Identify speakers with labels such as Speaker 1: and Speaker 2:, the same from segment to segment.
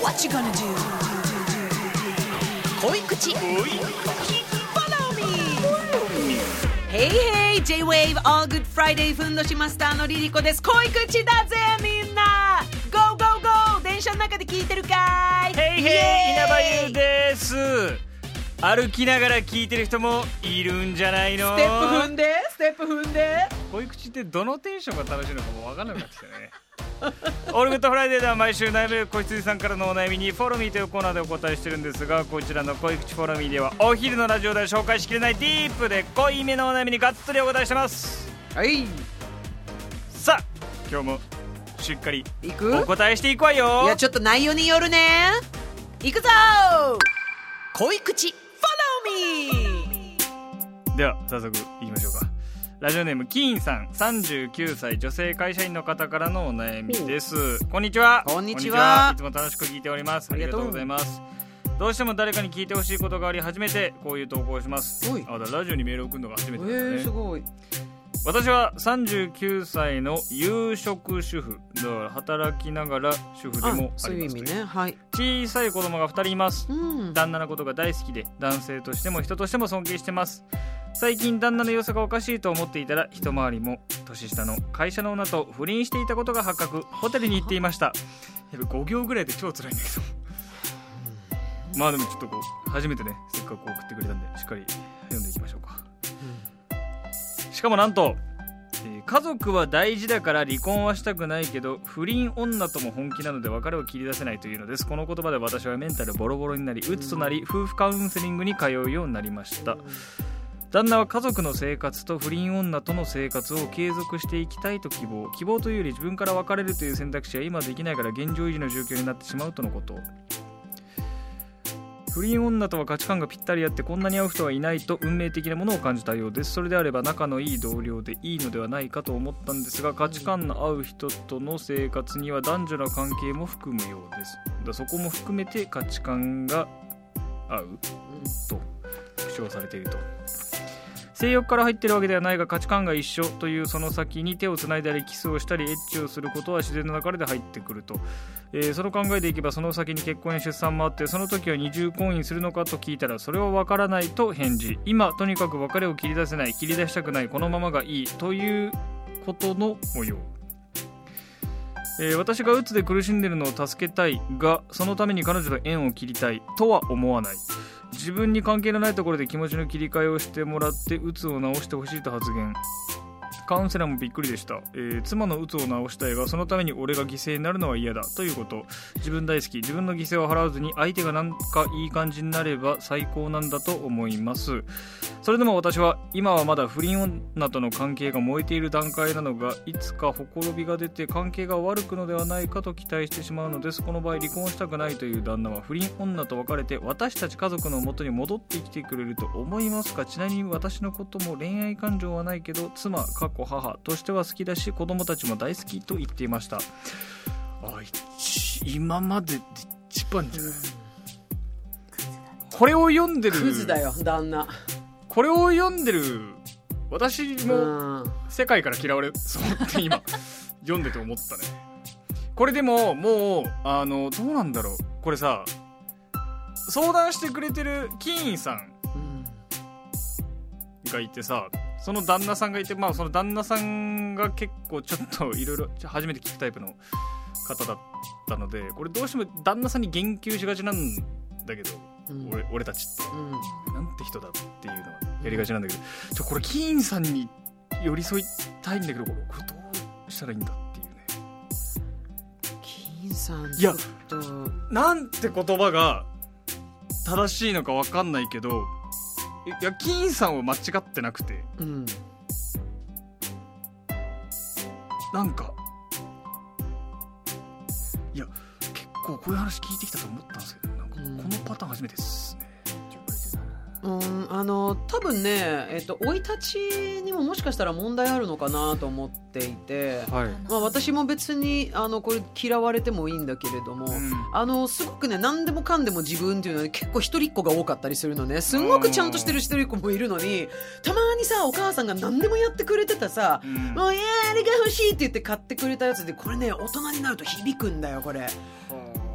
Speaker 1: What you gonna do? 恋口. Hey hey J-Wave All Good Friday ふんどしマスターのリリコです。恋口だぜみんな。Go go go! 電車の中で聞いてるかい。
Speaker 2: へいへい稲葉優です。歩きながら聞いてる人もいるんじゃないの？
Speaker 1: ステップ踏んでステップ踏んで
Speaker 2: 恋口ってどのテンションが楽しいのかも分からなくなってきたね。オールグッドフライデーでは毎週悩める子羊さんからのお悩みに Follow me というコーナーでお答えしてるんですがこちらの濃い口 Follow me ではお昼のラジオでは紹介しきれないディープで濃いめのお悩みにがっつりお答えしてます。
Speaker 1: はい。
Speaker 2: さあ今日もしっかり
Speaker 1: 行く？
Speaker 2: お答えしていくわよ。
Speaker 1: いやちょっと内容によるね。行くぞ！濃い口 Follow me
Speaker 2: では早速いきましょうかラジオネームキーンさん39歳女性会社員の方からのお悩みです。こんにちは。
Speaker 1: こんにちは。い
Speaker 2: つも楽しく聞いております。あ
Speaker 1: ありがとう
Speaker 2: ございます。どうしても誰かに聞いてほしいことがあり初めてこういう投稿をします。あだラジオにメールを送るのが初めてだね、
Speaker 1: ー、すごい。
Speaker 2: 私は39歳の有職主婦。だから働きながら主婦で
Speaker 1: あ
Speaker 2: もあ
Speaker 1: そういう意
Speaker 2: ります
Speaker 1: 味ね。はい。
Speaker 2: 小さい子供が2人います。
Speaker 1: うん。
Speaker 2: 旦那のことが大好きで男性としても人としても尊敬してます最近旦那の様子がおかしいと思っていたら一回りも年下の会社の女と不倫していたことが発覚。ホテルに行っていました。やっぱ5行ぐらいで超辛いんだけどまあでもちょっとこう初めてねせっかく送ってくれたんでしっかり読んでいきましょうか。うんしかもなんと、え家族は大事だから離婚はしたくないけど不倫女とも本気なので別れを切り出せないというのです。この言葉で私はメンタルボロボロになり鬱となり夫婦カウンセリングに通うようになりました。旦那は家族の生活と不倫女との生活を継続していきたいと希望。希望というより自分から別れるという選択肢は今できないから現状維持の状況になってしまうとのこと。不倫女とは価値観がぴったり合ってこんなに合う人はいないと運命的なものを感じたようです。それであれば仲のいい同僚でいいのではないかと思ったんですが価値観の合う人との生活には男女の関係も含むようです。だそこも含めて価値観が合うと主張されていると。性欲から入ってるわけではないが価値観が一緒というその先に手をつないだりキスをしたりエッチをすることは自然の流れで入ってくると、えーその考えでいけばその先に結婚や出産もあってその時は二重婚姻するのかと聞いたらそれは分からないと返事。今とにかく別れを切り出せない切り出したくないこのままがいいということの模様。えー私がうつで苦しんでるのを助けたいがそのために彼女と縁を切りたいとは思わない。自分に関係のないところで気持ちの切り替えをしてもらってうつを治してほしいと発言。カウンセラーもびっくりでした、えー妻のうつを治したいがそのために俺が犠牲になるのは嫌だ。ということ。自分大好き。自分の犠牲を払わずに相手がなんかいい感じになれば最高なんだと思います。それでも私は今はまだ不倫女との関係が燃えている段階なのがいつかほころびが出て関係が悪くのではないかと期待してしまうのです。この場合離婚したくないという旦那は不倫女と別れて私たち家族の元に戻ってきてくれると思いますか？ちなみに私のことも恋愛感情はないけど妻過去母としては好きだし子供たちも大好きと言っていました。あ一今までで一番じゃない。これを読んでる。
Speaker 1: クズだよ旦那。
Speaker 2: これを読んでる。私
Speaker 1: う
Speaker 2: も
Speaker 1: ん。
Speaker 2: 世界から嫌われそうって今読んでて思ったね。これでももうあのどうなんだろう。これさ相談してくれてるキーンさん。がいてさその旦那さんがいてまあその旦那さんが結構ちょっといろいろ初めて聞くタイプの方だったのでこれどうしても旦那さんに言及しがちなんだけど、
Speaker 1: うん。
Speaker 2: 俺俺たちって。
Speaker 1: うん。
Speaker 2: なんて人だっていうのはやりがちなんだけどちょこれキーンさんに寄り添いたいんだけどこれどうしたらいいんだっていうね。
Speaker 1: 金さん
Speaker 2: いやなんて言葉が正しいのか分かんないけどいやキーンさんは間違ってなくて。
Speaker 1: うん。
Speaker 2: なんか。いや結構こういう話聞いてきたと思ったんですけどなんかこ
Speaker 1: うん。
Speaker 2: のパターン初めてですね、
Speaker 1: ううん、あの多分ね、えっと、生い立ちにももしかしたら問題あるのかなと思っていて、
Speaker 2: はい、
Speaker 1: まあ、私も別にあのこれ嫌われてもいいんだけれども、
Speaker 2: うん。
Speaker 1: あのすごくね何でもかんでも自分っていうのは結構一人っ子が多かったりするのね。すんごくちゃんとしてる一人っ子もいるのにたまにさお母さんが何でもやってくれてたさ、
Speaker 2: うん。
Speaker 1: もういやあれが欲しいって言って買ってくれたやつでこれね大人になると響くんだよこれ。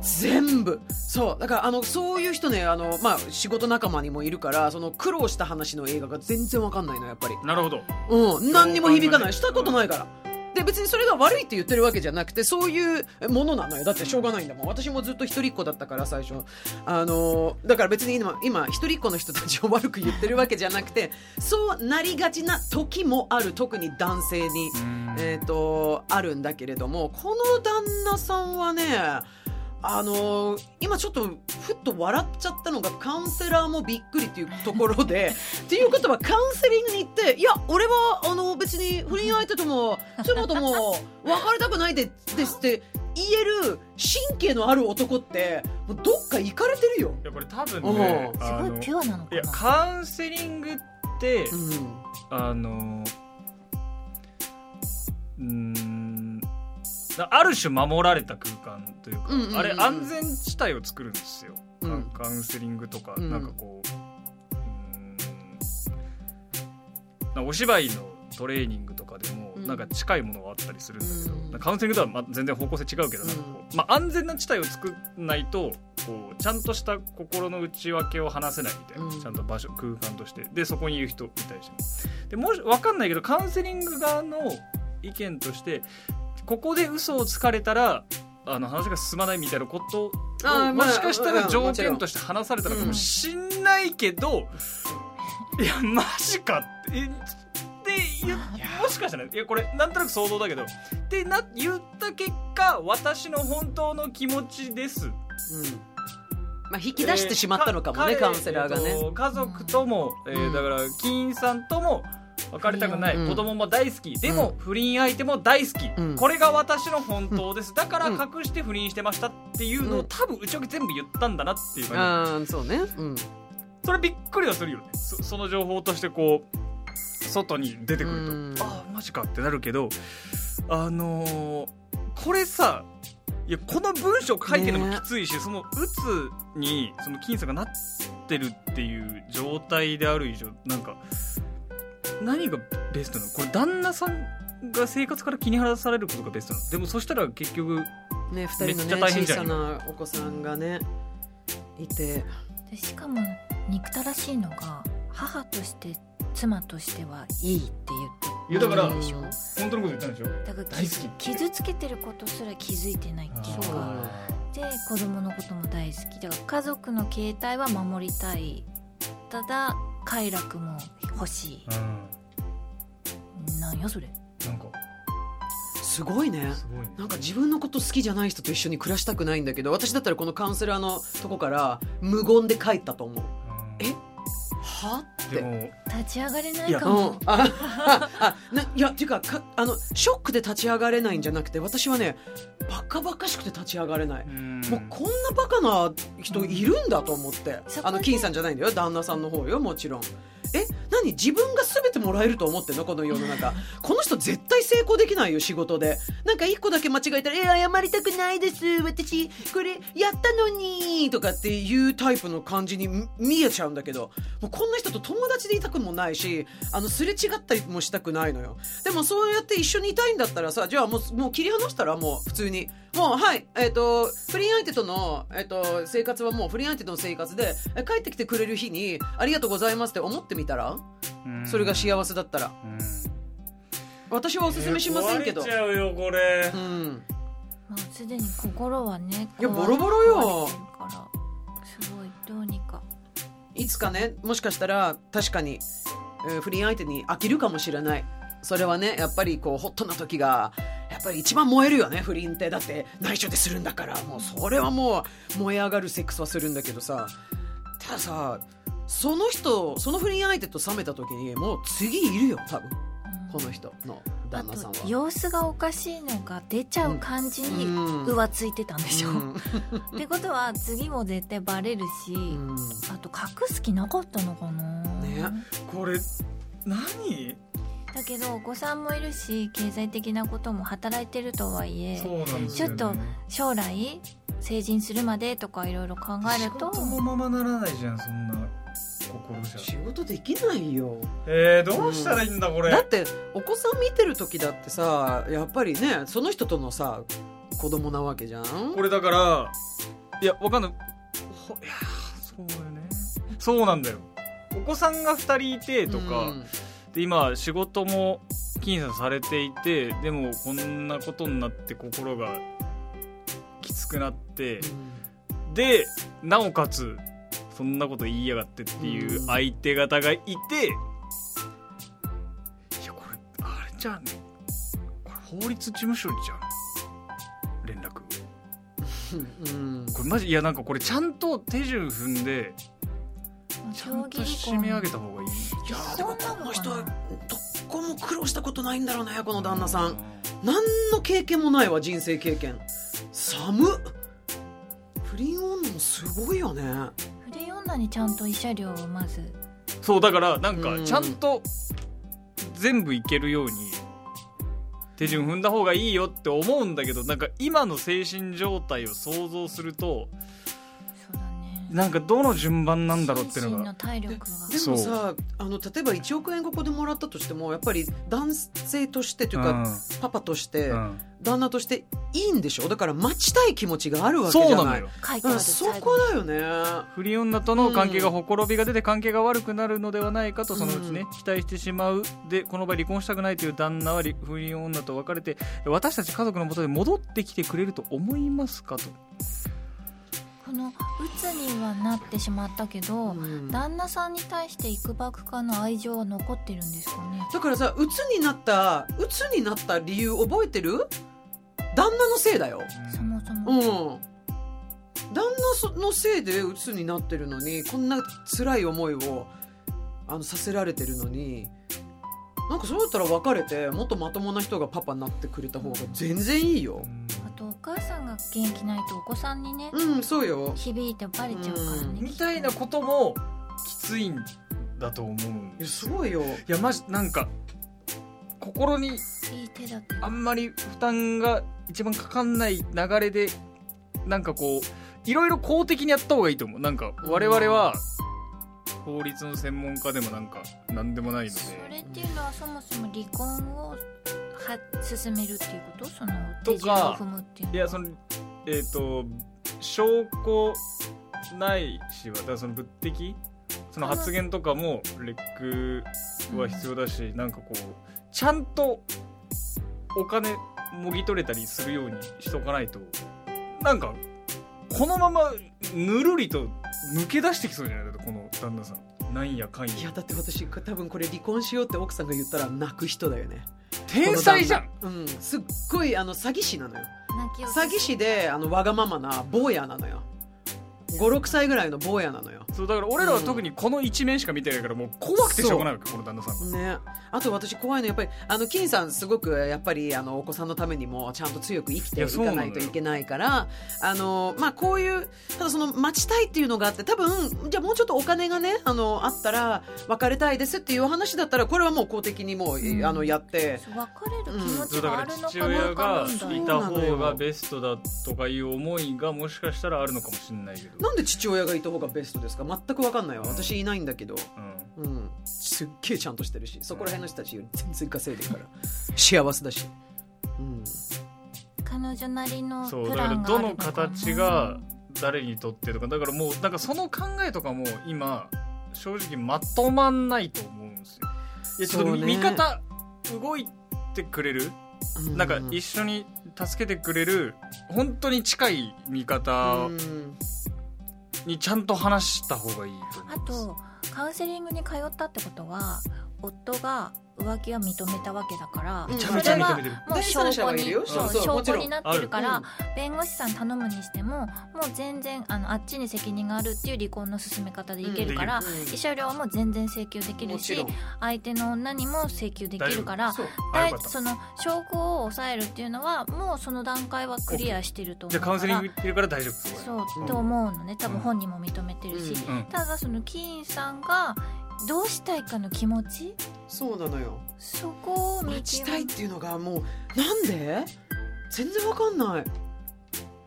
Speaker 1: 全部。そう。だからあのそういう人ねあの、まあ、仕事仲間にもいるからその苦労した話の映画が全然わかんないのやっぱり。
Speaker 2: なるほど。
Speaker 1: うん。何にも響かない。したことないから。で別にそれが悪いって言ってるわけじゃなくてそういうものなのよ。だってしょうがないんだもん。私もずっと一人っ子だったから最初。あのだから別に今今一人っ子の人たちを 悪く言ってるわけじゃなくてそうなりがちな時もある。特に男性に
Speaker 2: うん。
Speaker 1: えー、とあるんだけれどもこの旦那さんはねあのー今ちょっとふっと笑っちゃったのがカウンセラーもびっくりっていうところで っていうことはカウンセリングに行っていや俺はあの別に不倫相手とも妻とも別れたくないでですって言える神経のある男ってどっか行かれてるよ。
Speaker 2: いやこれ多分ね
Speaker 1: うん。
Speaker 3: すごいピュアなのか
Speaker 2: いや
Speaker 3: な
Speaker 2: カウンセリングって、
Speaker 1: うん。
Speaker 2: あのうーんだある種守られた空間というか、
Speaker 1: うんうんうんうん。
Speaker 2: あれ安全地帯を作るんですよ、
Speaker 1: うん。
Speaker 2: カウンセリングとか、
Speaker 1: うん。
Speaker 2: なんかこうお芝居のトレーニングとかでも、
Speaker 1: うん。
Speaker 2: なんか近いものがあったりするんだけど、
Speaker 1: うん。
Speaker 2: カウンセリングとはま全然方向性違うけど、なん。かこうまあ、安全な地帯を作らないとこうちゃんとした心の内訳を話せないみたいな、
Speaker 1: うん。
Speaker 2: ちゃんと場所空間として。でそこにいる人に対しても。でもし分かんないけどカウンセリング側の意見としてここで嘘をつかれたらあの話が進まないみたいなことを
Speaker 1: あーまあ
Speaker 2: もしかしたら条件として話されたのかもしんないけど、いやマジかってえって言うもしかしたらいやこれなんとなく想像だけどってな言った結果私の本当の気持ちです。
Speaker 1: うん。まあ、引き出してしまったのかもね、
Speaker 2: えー
Speaker 1: カウンセラーがね。
Speaker 2: えっと家族とも、えー
Speaker 1: うん。
Speaker 2: だから金員さんとも別れたくない、
Speaker 1: うん。
Speaker 2: 子供も大好き。でも、不倫相手も大好き、
Speaker 1: うん。
Speaker 2: これが私の本当です。だから隠して不倫してましたっていうのを、
Speaker 1: うん。
Speaker 2: 多分内訳全部言ったんだなっていう感
Speaker 1: ああ、そうね。うん。
Speaker 2: じそれびっくりはするよね。そその情報としてこう外に出てくると、
Speaker 1: うん。
Speaker 2: ああマジかってなるけどあのーこれさいやこの文章書いてるのもきついし、そのうつにその金さんがなってるっていう状態である以上なんか何がベストなの？これ旦那さんが生活から気に晴らされることがベストなの？でもそしたら結局
Speaker 1: ね、二人の
Speaker 2: めっちゃ
Speaker 1: ね、小
Speaker 2: 大変じゃん
Speaker 1: さなお子さんがね、いて。
Speaker 3: でしかも憎たらしいのが母として妻としてはいいって
Speaker 2: いやだから
Speaker 3: 言ってるでしょ？
Speaker 2: 本当のこと言ったんでしょ？
Speaker 3: だから
Speaker 2: 大好
Speaker 3: 傷
Speaker 2: き
Speaker 3: 傷つけてることすら気づいてないっていう
Speaker 1: そう
Speaker 3: かで子供のことも大好き。だから家族の形態は守りたい。ただ快楽も欲し
Speaker 2: うん。
Speaker 3: いなんやそれ。
Speaker 2: なんか。
Speaker 1: すごいね。
Speaker 2: すごいね。
Speaker 1: なんか自分のこと好きじゃない人と一緒に暮らしたくないんだけど、私だったらこのカウンセラーのとこから無言で帰ったと思う。
Speaker 2: うん。
Speaker 1: え？は？って。
Speaker 2: でも
Speaker 3: 立ち上がれないかも、
Speaker 1: あああないやっていうかかあのショックで立ち上がれないんじゃなくて私はねバカバカしくて立ち上がれない、もうこんなバカな人いるんだと思って、あの金さんじゃないんだよ。旦那さんの方よもちろんえ何自分が全てもらえると思ってんの？この世の中。この人絶対成功できないよ仕事で。なんか一個だけ間違えたら「え謝りたくないです。私これやったのに」とかっていうタイプの感じに見えちゃうんだけど。もうこんな人と友達でいたくもないしあのすれ違ったりもしたくないのよ。でもそうやって一緒にいたいんだったらさじゃあもうもう切り離したらもう普通にもうはいえっ、と不倫相手との、えっと生活はもう不倫相手との生活でえ帰ってきてくれる日にありがとうございますって思ってみたら？それが幸せだったら。
Speaker 2: うん。
Speaker 1: 私はおすすめしませんけど、
Speaker 2: 壊れちゃうよこれ。
Speaker 1: うん。
Speaker 3: もうすでに心はね
Speaker 1: いや
Speaker 3: 壊
Speaker 1: ボロボロよ。
Speaker 3: すごいどうにか。
Speaker 1: いつかねもしかしたら確かに、えー不倫相手に飽きるかもしれない。それはねやっぱりこうホットな時がやっぱり一番燃えるよね不倫って。だって内緒でするんだから。もうそれはもう燃え上がるセックスはするんだけどさ。たださその人その不倫相手と冷めた時にもう次いるよ多分。この人の
Speaker 3: あ
Speaker 1: 旦那さんは。
Speaker 3: と様子がおかしいのが出ちゃう感じに
Speaker 1: うん。
Speaker 3: 浮ついてたんでしょ、
Speaker 1: うん。
Speaker 3: ってことは次も絶対バレるし、
Speaker 1: うん。
Speaker 3: あと隠す気なかったのかな。
Speaker 1: ね。
Speaker 2: これ何？
Speaker 3: だけどお子さんもいるし経済的なことも働いてるとはいえ
Speaker 2: そうなんですよ、ね、
Speaker 3: ちょっと将来成人するまでとかいろいろ考えると
Speaker 2: 仕事もままならないじゃんそんな心じゃ。
Speaker 1: 仕事できないよ。
Speaker 2: えー、どうしたらいいんだこれ、
Speaker 1: だってお子さん見てる時だってさやっぱりねその人とのさ子供なわけじゃん。
Speaker 2: これだからいやわかんない。ほいやそうよね。そうなんだよ。お子さんが2人いてとか、
Speaker 1: うん
Speaker 2: で今仕事も僅差されていてでもこんなことになって心がきつくなってでなおかつそんなこと言いやがってっていう
Speaker 1: うん。
Speaker 2: 相手方がいて、いやこれあれじゃん。これ法律事務所にじゃん連絡。
Speaker 1: うん。
Speaker 2: これマジいやなんかこれちゃんと手順踏んでちゃんと締め上げた方がいい
Speaker 1: いやーでもこの人はどこも苦労したことないんだろうねこの旦那さん。何の経験もないわ人生経験。寒っ。不倫女もすごいよね。
Speaker 3: 不倫女にちゃんと慰謝料をまず。
Speaker 2: そうだからなんか
Speaker 1: うん。
Speaker 2: ちゃんと全部いけるように手順踏んだ方がいいよって思うんだけどなんか今の精神状態を想像するとなんかどの順番なんだろうっていうのが。
Speaker 3: 体力が。
Speaker 1: でもさあの例えば1億円ここでもらったとしてもやっぱり男性としてというか、パパとして、
Speaker 2: うん。
Speaker 1: 旦那としていいんでしょ？だから待ちたい気持ちがあるわけじゃない。
Speaker 2: そう
Speaker 1: そこだよね。
Speaker 2: 不倫女との関係がほころびが出て関係が悪くなるのではないかとそのうちね、
Speaker 1: うん
Speaker 2: 期待してしまう。でこの場合離婚したくないという旦那は離不倫女と別れて私たち家族のもとで戻ってきてくれると思いますかと。
Speaker 3: この鬱にはなってしまったけど、
Speaker 1: うん。
Speaker 3: 旦那さんに対していくばくかの愛情は残ってるんですかね？
Speaker 1: だからさ鬱になった鬱になった理由覚えてる？旦那のせいだよ。
Speaker 3: そもそも、
Speaker 1: うん。旦那のせいで鬱になってるのにこんな辛い思いをあのさせられてるのになんかそうだったら別れてもっとまともな人がパパになってくれた方が全然いいよ
Speaker 3: 母さんが元気ないとお子さんにね、
Speaker 1: うんそうよ。
Speaker 3: 響いてバレちゃうからね、
Speaker 2: みたいなこともきついんだと思うん
Speaker 1: いや
Speaker 2: です
Speaker 1: すごいよ。
Speaker 2: いやマジなんか心に
Speaker 3: いい手だって
Speaker 2: あんまり負担が一番かかんない流れでなんかこういろいろ公的にやった方がいいと思う。なんか我々は法律の専門家でもなんか何でもないので。
Speaker 3: それっていうのはそもそも離婚をは進めるっていうこと？その
Speaker 2: と
Speaker 3: 手順を
Speaker 2: か
Speaker 3: 踏むっていうの
Speaker 2: いやそのえっ、と証拠ないしはだからその物的？その発言とかもレックは必要だし、なんかこうちゃんとお金もぎ取れたりするようにしとかないとなんかこのままぬるりと抜け出してきそうじゃない？この旦那さん。なんやかんや。
Speaker 1: いやだって私多分これ離婚しようって奥さんが言ったら泣く人だよね。
Speaker 2: 天才じゃん。
Speaker 1: うん。すっごいあの詐欺師なのよ。詐欺師であのわがままな坊やなのよ。56歳ぐらいの坊やなのよ
Speaker 2: そうだから俺らは特にこの一面しか見てないからもう怖くてしょうがないわけこの旦那さん。が
Speaker 1: ね、あと私怖いのやっぱりあの金さんすごくやっぱりあのお子さんのためにもちゃんと強く生きていかないといけないからあの、まあ、こういうただその待ちたいっていうのがあって多分じゃあもうちょっとお金がねあのあったら別れたいですっていう話だったらこれはもう公的にもう、
Speaker 3: うん。
Speaker 1: あのやって。
Speaker 3: そう別れる気持ち
Speaker 2: そうだから
Speaker 3: があるの
Speaker 2: 父
Speaker 3: かどうか
Speaker 2: 親がいた方がベストだとかいう思いがもしかしたらあるのかもしれないけど、
Speaker 1: なんで父親がいた方がベストですか？全く分かんないわ。私いないんだけど、
Speaker 2: うん、
Speaker 1: うん、すっげえちゃんとしてるし。そこら辺の人たちより全然稼いでるから。幸せだし、うん、
Speaker 3: 彼女なりの
Speaker 2: そう
Speaker 3: プ
Speaker 2: だからどの形が誰にとってとか。だからもうなんかその考えとかも今正直まとまんないと思うんですよ。いやちょっと
Speaker 1: ね。
Speaker 2: 味方動いてくれる？
Speaker 1: う
Speaker 2: なんか一緒に助けてくれる本当に近い味方
Speaker 1: うん
Speaker 2: にちゃんと話した方がいいと思
Speaker 3: あ
Speaker 2: います。
Speaker 3: とカウンセリングに通ったってことは夫が浮気は認めたわけだから、
Speaker 1: めちゃ
Speaker 2: めちゃ
Speaker 3: それは
Speaker 2: 認めてる。
Speaker 3: もう
Speaker 1: 第
Speaker 3: 証拠に
Speaker 1: 三者がいるよ
Speaker 3: そう
Speaker 1: そうそうもちろん。
Speaker 3: 証拠になってるから、
Speaker 1: うん
Speaker 3: 弁護士さん頼むにしてももう全然あのあっちに責任があるっていう離婚の進め方でいけるから、慰謝料はもう全然請求できるし
Speaker 1: もちろん。
Speaker 3: 相手の女にも請求できるから
Speaker 1: そう。
Speaker 3: だい
Speaker 2: かった。
Speaker 3: その証拠を抑えるっていうのはもうその段階はクリアしてると
Speaker 2: じ
Speaker 3: 思うから
Speaker 2: ゃあカウンセリング行ってるから大丈夫そ
Speaker 3: そう
Speaker 1: うん
Speaker 3: と思うのね。多分本人も認めてるし、
Speaker 1: うん
Speaker 2: うん
Speaker 3: ただそのキーンさんがどうしたいかの気持ち？
Speaker 1: そうなのよ。
Speaker 3: そこを見
Speaker 1: 待ちたいっていうのがもうなんで？全然わかんない。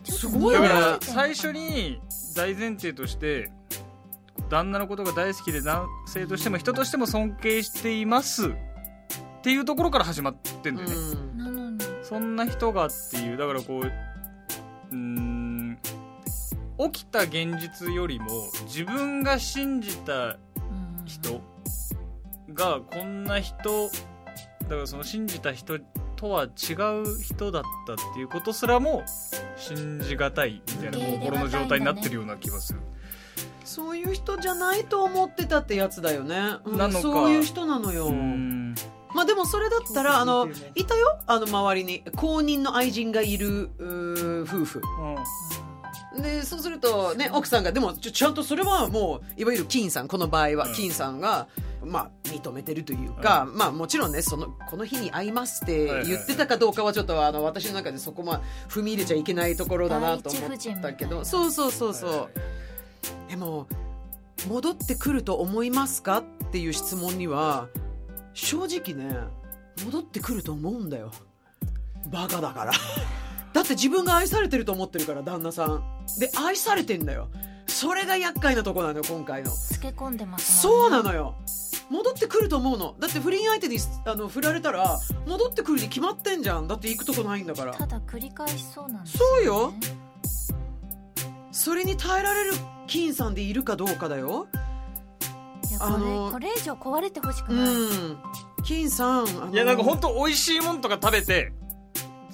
Speaker 1: すごいよね
Speaker 2: だから最初に大前提として旦那のことが大好きで男性としても人としても尊敬しています。っていうところから始まってんだよね、
Speaker 1: うん。
Speaker 3: なのに。
Speaker 2: そんな人がっていうだからこううーん起きた現実よりも自分が信じた
Speaker 3: うん
Speaker 2: 人がこんな人だからその信じた人とは違う人だったっていうことすらも信じがたいみたいな心の状態になってる
Speaker 3: が
Speaker 2: ような気がする。
Speaker 1: そういう人じゃないと思ってたってやつだよね、うんそういう人なのよ。まあでもそれだったらあのいたよ？あの周りに公認の愛人がいる夫婦でそうするとね奥さんがでもちょちゃんとそれはもういわゆる金さんこの場合は
Speaker 2: うん。
Speaker 1: 金さんが、まあ認めてるというか、まあもちろんねそのこの日に会いますって言ってたかどうかはちょっとあの私の中でそこま踏み入れちゃいけないところだなと思ったけどそうそうそうそう、でも戻ってくると思いますかっていう質問には正直ね戻ってくると思うんだよ。バカだからだって自分が愛されてると思ってるから旦那さん。で愛されてんだよ。それが厄介なとこなのよ今回の。
Speaker 3: つけ込んでます
Speaker 1: そう
Speaker 3: もんね
Speaker 1: なのよ。戻ってくると思うの。だって不倫相手にあの振られたら戻ってくるに決まってんじゃん。だって行くとこないんだから。
Speaker 3: ただ繰り返しそうなんです
Speaker 1: そうよ。それに耐えられる金さんでいるかどうかだよ。
Speaker 3: いやこれ,、
Speaker 1: あの
Speaker 3: これ以上壊れてほしく
Speaker 1: う
Speaker 3: ない、
Speaker 1: ん。金さん
Speaker 2: いやなんか本当美味しいもんとか食べて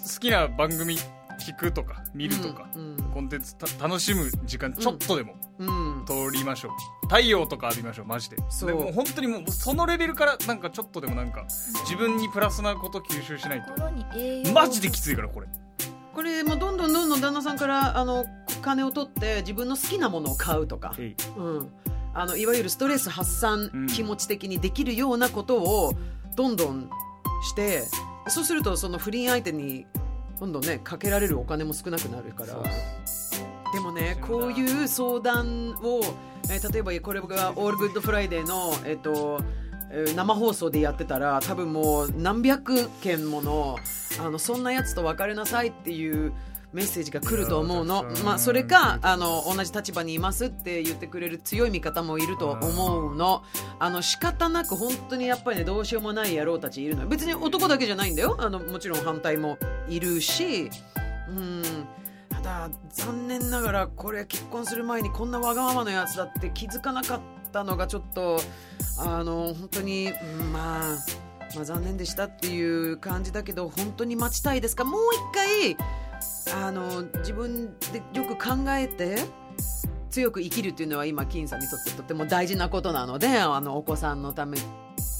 Speaker 2: 好きな番組聞くとか見るとか、
Speaker 1: うん
Speaker 2: コンテンツた楽しむ時間ちょっとでも
Speaker 1: うん。
Speaker 2: 取りましょう、太陽とか浴びましょうマジで。
Speaker 1: そう。
Speaker 2: でもう本当にもうそのレベルからなんかちょっとでもなんか自分にプラスなこと吸収しないと。マジできついからこれ。
Speaker 1: これもうどんどんどんどん旦那さんからあの金を取って自分の好きなものを買うとか、
Speaker 2: えい。
Speaker 1: うん、あのいわゆるストレス発散、
Speaker 2: うん
Speaker 1: 気持ち的にできるようなことをどんどんしてそうするとその不倫相手にどんどんねかけられるお金も少なくなるから。でもねこういう相談を、えー例えばこれが「オールグッドフライデーの」えっー生放送でやってたら多分もう何百件ものあのそんなやつと別れなさいっていうメッセージが来ると思うの。まあ、それかあの同じ立場にいますって言ってくれる強い味方もいると思うの。あの仕方なく本当にやっぱりねどうしようもない野郎たちいるのよ。別に男だけじゃないんだよ。あのもちろん反対もいるし。うん。ただ残念ながらこれ結婚する前にこんなわがままのやつだって気づかなかったのがちょっとあの本当に、うんまあ、まあ残念でしたっていう感じだけど本当に待ちたいですか？もう一回あの自分でよく考えて強く生きるっていうのは今金さんにとってとても大事なことなのであのお子さんのため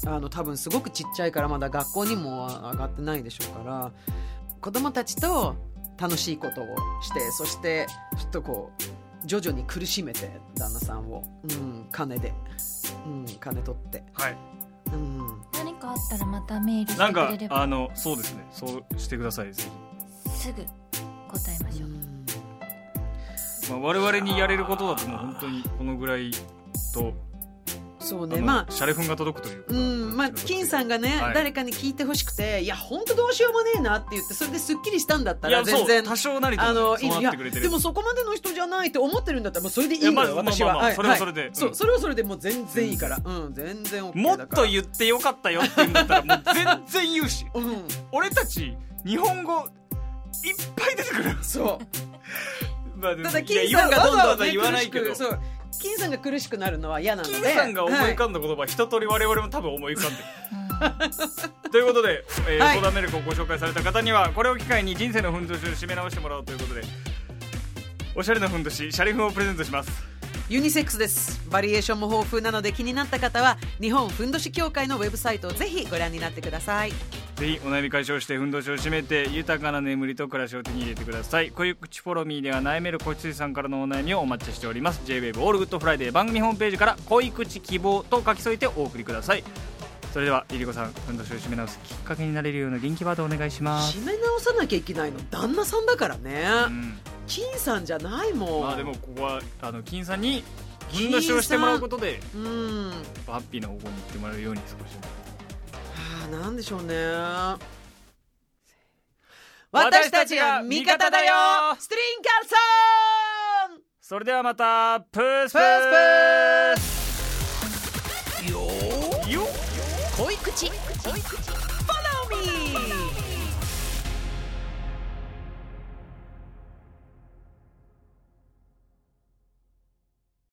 Speaker 1: あの多分すごくちっちゃいからまだ学校にも上がってないでしょうから子供たちと楽しいことをしてそしてちょっとこう徐々に苦しめて旦那さんを、うん、金で、うん、金取って、
Speaker 2: はい。
Speaker 1: うん、
Speaker 3: 何かあったらまたメールし
Speaker 2: なんか
Speaker 3: てくれれば。
Speaker 2: あのそうですね。そうしてくださいぜ
Speaker 3: すぐ答えましょう、
Speaker 2: ひ、まあ、我々にやれることだともう本当にこのぐらいと
Speaker 1: そうね。まあ
Speaker 2: シャレフンが届くというか。
Speaker 1: うん。まあ、金さんがね、
Speaker 2: はい。
Speaker 1: 誰かに聞いてほしくていや本当どうしようもねえなって言ってそれですっきりしたんだったら全然
Speaker 2: 多少なりと
Speaker 1: あの
Speaker 2: てくれてる。
Speaker 1: でもそこまでの人じゃないって思ってるんだったらもうそれでいいのよ
Speaker 2: まあ
Speaker 1: 私は、
Speaker 2: まあまあ
Speaker 1: はい
Speaker 2: それはそれで
Speaker 1: はいそう
Speaker 2: うん
Speaker 1: それはそれでもう全然いいから。うん。全然 OK
Speaker 2: もっと言ってよかったよって言うんだったらもう全然言うし。
Speaker 1: うん。
Speaker 2: 俺たち日本語いっぱい出てくる。
Speaker 1: そう。
Speaker 2: まあでも
Speaker 1: ただ金さんがどんどん、
Speaker 2: わざわざ
Speaker 1: ね、
Speaker 2: 言わないけど。
Speaker 1: そう。金さんが苦しくなるのは嫌なので。
Speaker 2: 金さんが思い浮
Speaker 1: は
Speaker 2: かんだ言葉、一通り我々も多分思い浮かんでる。
Speaker 3: うん
Speaker 2: ということで、えー
Speaker 1: はい。
Speaker 2: 相談メールをご紹介された方にはこれを機会に人生のふんどしを締め直してもらおうということでおしゃれなふんどしシャリフンをプレゼントします。
Speaker 1: いユニセックスです。バリエーションも豊富なので気になった方は日本ふんどし協会のウェブサイトをぜひご覧になってください
Speaker 2: ぜひお悩み解消してふんどしを締めて豊かな眠りと暮らしを手に入れてください。濃い口 Follow me では悩める子羊さんからのお悩みをお待ちしております。 J-WAVE オールグッドフライデー番組ホームページから濃い口希望と書き添えてお送りください。それではリリコさんふんどしを締め直す。きっかけになれるような元気ワードお願いします。
Speaker 1: 締め直さなきゃいけないの旦那さんだからね、
Speaker 2: うん。
Speaker 1: 金さんじゃないもん。
Speaker 2: まあでもここはあの金さんにふんどしをしてもらうことで
Speaker 1: うん。は
Speaker 2: ハッピーな方向に行ってもらえるように少し
Speaker 1: なんでしょうね。
Speaker 2: 私たちが味方だよ。
Speaker 1: ストリンカルソン
Speaker 2: それではまたプース。プ
Speaker 1: ースプース